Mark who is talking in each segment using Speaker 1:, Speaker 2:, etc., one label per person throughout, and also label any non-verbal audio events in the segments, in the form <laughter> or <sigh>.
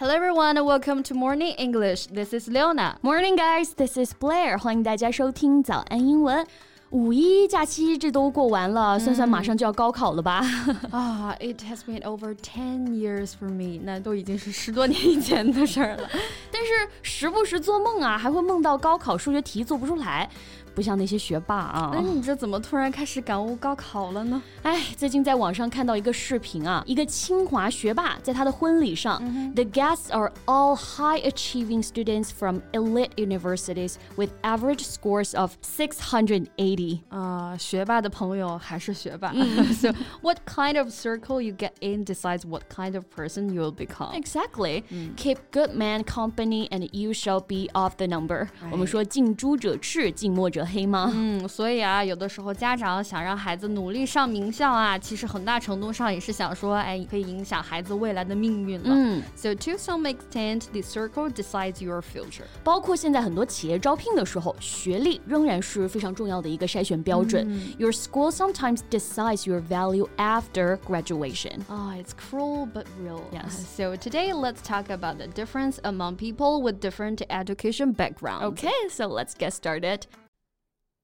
Speaker 1: Hello everyone, welcome to Morning English. This is Leona.
Speaker 2: Morning, guys. This is Blair. 欢迎大家收听早安英文。五一假期这都过完了，算算马上就要高考了吧？
Speaker 1: 啊、i t has been over ten years for me. 那都已经是十多年以前的事儿了。
Speaker 2: 但是时不时做梦啊，还会梦到高考数学题做不出来。不像那些学霸啊！
Speaker 1: 那你这怎么突然开始感悟高考了呢？
Speaker 2: 哎，最近在网上看到一个视频啊，一个清华学霸在他的婚礼上、嗯、，The guests are all high-achieving students from elite universities with average scores of six hundred eighty。
Speaker 1: 啊，学霸的朋友还是学霸。so <laughs> what kind of circle you get in decides what kind of person you will become.
Speaker 2: Exactly. Keep good man company, and you shall be of the number. 我们说近朱者赤，近墨者。 黑吗？
Speaker 1: 嗯，所以啊，有的时候家长想让孩子努力上名校啊，其实很大程度上也是想说，哎，可以影响孩子未来的命运了。嗯，So to some extent, the circle decides your future。
Speaker 2: 包括现在很多企业招聘的时候，学历仍然是非常重要的一个筛选标准。Your school sometimes decides your value after graduation.
Speaker 1: Ah, it's cruel but real.
Speaker 2: Yes. <laughs>
Speaker 1: So today, let's talk about the difference among people with different education backgrounds.
Speaker 2: Okay, so let's get started.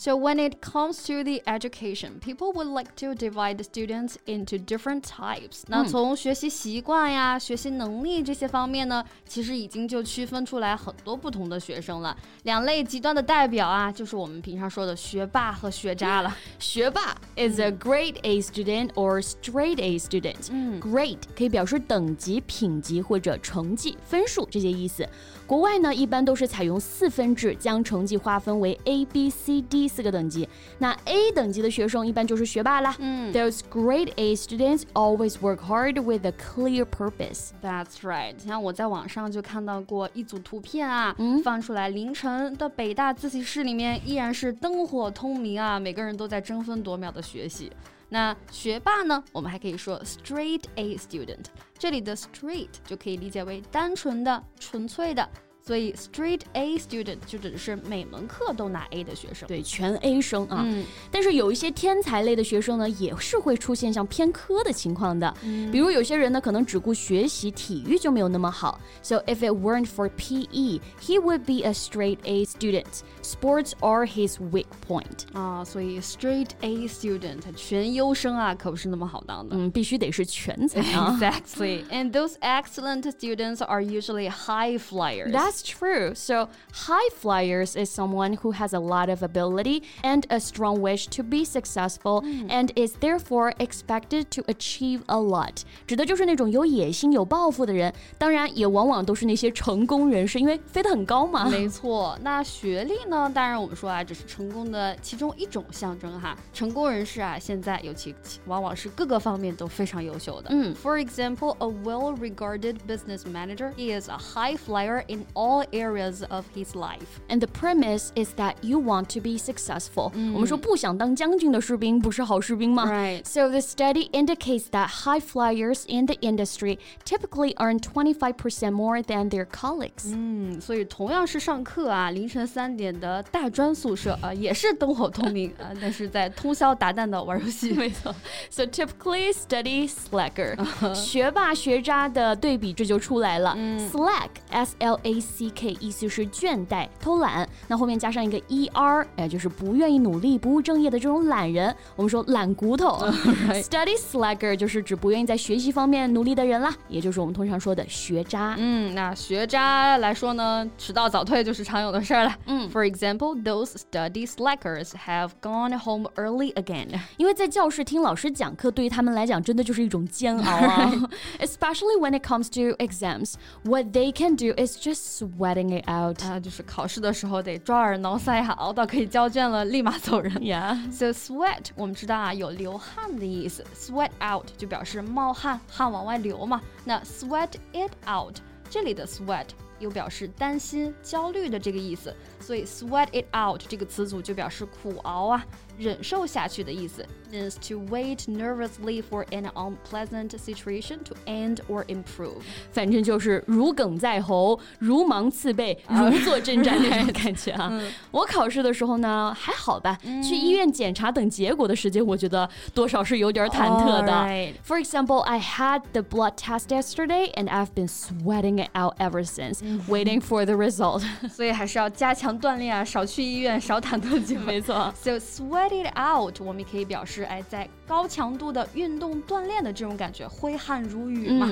Speaker 1: So when it comes to the education, people would like to divide the students into different types. 那从学习习惯呀、学习能力这些方面呢，其实已经就区分出来很多不同的学生了。两类极端的代表啊，就是我们平常说的学霸和学渣了。
Speaker 2: 学霸 <laughs> is a grade A student or straight A student. 嗯，grade 可以表示等级、品级或者成绩、分数这些意思。国外呢，一般都是采用四分制，将成绩划分为 A、B、C、D 四个等级。那 A 等级的学生一般就是学霸啦。嗯，Those grade A students always work hard with a clear purpose.
Speaker 1: That's right. 像我在网上就看到过一组图片啊，嗯放出来凌晨的北大自习室里面依然是灯火通明啊，每个人都在争分夺秒的学习。那学霸呢？我们还可以说 straight A student，这里的 straight 就可以理解为单纯的、纯粹的。所以 straight A student 就指的是每门课都拿 A 的学生，
Speaker 2: 对，全 A 生啊。嗯，但是有一些天才类的学生呢，也是会出现像偏科的情况的。嗯，比如有些人呢，可能只顾学习，体育就没有那么好。So if it weren't for PE, he would be a straight A student. Sports are his weak point.
Speaker 1: 啊，所以 straight A student 全优生啊，可不是那么好当的。
Speaker 2: 嗯，必须得是全才啊。
Speaker 1: Exactly. <laughs> And those excellent students are usually high flyers.
Speaker 2: That's true. So, high flyers is someone who has a lot of ability and a strong wish to be successful mm. and is therefore expected to achieve a lot. 指的就是那种有野心、有抱负的人，当然也往往都是那些成功人士，因为飞得很高嘛。
Speaker 1: 没错，那学历呢？当然我们说啊，只是成功的其中一种象征哈。成功人士啊，现在尤其往往是各个方面都非常优秀的。嗯，For example, a well-regarded business manager, he is a high flyer in all all areas of his life.
Speaker 2: And the premise is that you want to be successful. 我们说不想当将军的士兵不是好士兵吗？
Speaker 1: Right.
Speaker 2: So the study indicates that high flyers in the industry typically earn 25% more than their colleagues.
Speaker 1: 嗯，所以同样是上课啊，凌晨三点的大专宿舍啊，也是灯火通明啊，但是在通宵达旦的玩游戏。
Speaker 2: 没错。So typically <laughs> study slacker. 学霸学渣的对比这就出来了。Slack, S <laughs> L A C。 C 意思是倦怠、偷懒，那后面加上一个 e r，哎，就是不愿意努力、不务正业的这种懒人。我们说懒骨头、right. <laughs> study slacker 就是指不愿意在学习方面努力的人啦，也就是我们通常说的学渣。
Speaker 1: 嗯，那学渣来说呢，迟到早退就是常有的事儿了。嗯，For example, those study slackers have gone home early again。
Speaker 2: 因为在教室听老师讲课，对于他们来讲真的就是一种煎熬啊。Especially <laughs> when it comes to exams, what they can do is just sweating it out
Speaker 1: 啊，就是考试的时候得抓耳挠腮哈，熬到可以交卷了，立马走人。
Speaker 2: Yeah.
Speaker 1: So sweat 我们知道啊，有流汗的意思，sweat out 就表示冒汗，汗往外流嘛。那 sweat it out 这里的 sweat 又表示担心、焦虑的这个意思，所以 sweat it out 这个词组就表示苦熬啊。忍受下去的意思，means to wait nervously for an unpleasant situation to end or improve。
Speaker 2: 反正就是如鲠在喉，如芒刺背，如坐针毡那种感觉啊。我考试的时候呢还好吧，去医院检查等结果的时间，我觉得多少是有点忐忑的。<laughs> For example, I had the blood test yesterday and I've been sweating it out ever since, waiting for the result.
Speaker 1: 所以还是要加强锻炼啊，少去医院，少忐忑机会。
Speaker 2: 没错。
Speaker 1: So <laughs> sweat get it out，我们也可以表示，哎，在高强度的运动锻炼的这种感觉，挥汗如雨嘛。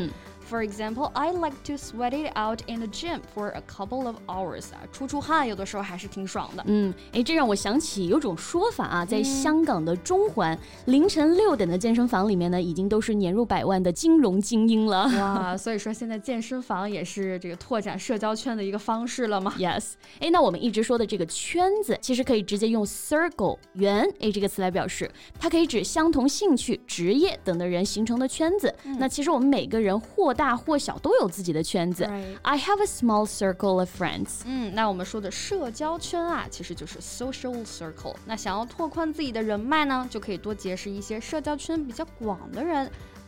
Speaker 1: For example, I like to sweat it out in the gym for a couple of hours 啊，出出汗有的时候还是挺爽的。
Speaker 2: 嗯，哎，这让我想起有种说法啊，在香港的中环凌晨六点的健身房里面呢，已经都是年入百万的金融精英了。
Speaker 1: 哇，所以说现在健身房也是这个拓展社交圈的一个方式了吗
Speaker 2: ？Yes。哎，那我们一直说的这个圈子，其实可以直接用 circle 圆哎这个词来表示，它可以指相同兴趣、职业等的人形成的圈子。那其实我们每个人或大或小都有自己的圈子。I have a small circle of friends。
Speaker 1: 嗯，那我们说的社交圈啊，其实就是 social circle。那想要拓宽自己的人脉呢，就可以多结识一些社交圈比较广的人。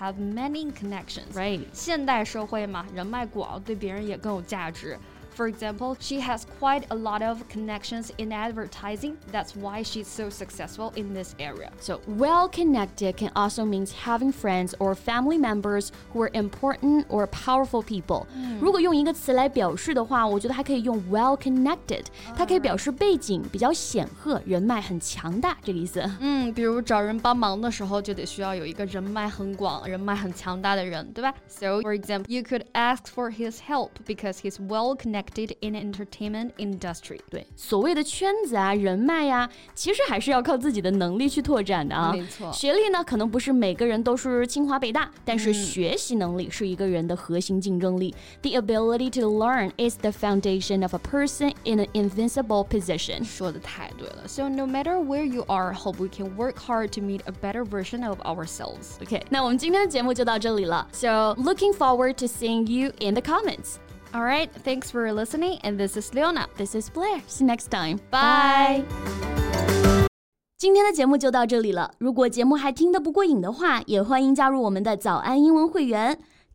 Speaker 1: have many connections.
Speaker 2: Right.
Speaker 1: 现代社会嘛，人脉广，对别人也更有价值。for example, she has quite a lot of connections in advertising. That's why she's so successful in this area.
Speaker 2: So, well connected can also mean having friends or family members who are important or powerful people. 如果用一个词来表示的话，我觉得还可以用 well connected，它可以表示背景比较显赫，人脉很强大这个意思。
Speaker 1: 嗯，比如找人帮忙的时候，就得需要有一个人脉很广、人脉很强大的人，对吧？So, for example, you could ask for his help because he's well connected connected in entertainment industry。
Speaker 2: 对，所谓的圈子啊、人脉呀、啊，其实还是要靠自己的能力去拓展的啊。
Speaker 1: 没错，
Speaker 2: 学历呢，可能不是每个人都是清华北大，但是学习能力是一个人的核心竞争力。The ability to learn is the foundation of a person in an invincible position。
Speaker 1: 说的太对了。So no matter where you are, hope we can work hard to meet a better version of ourselves.
Speaker 2: OK，那我们今天的节目就到这里了。So looking forward to seeing you in the comments.
Speaker 1: All right, thanks for listening, and this is Leona.
Speaker 2: This is Blair. See you next time.
Speaker 1: Bye.
Speaker 2: 今天的节目就到这里了。如果节目还听得不过瘾的话，也欢迎加入我们的早安英文会员。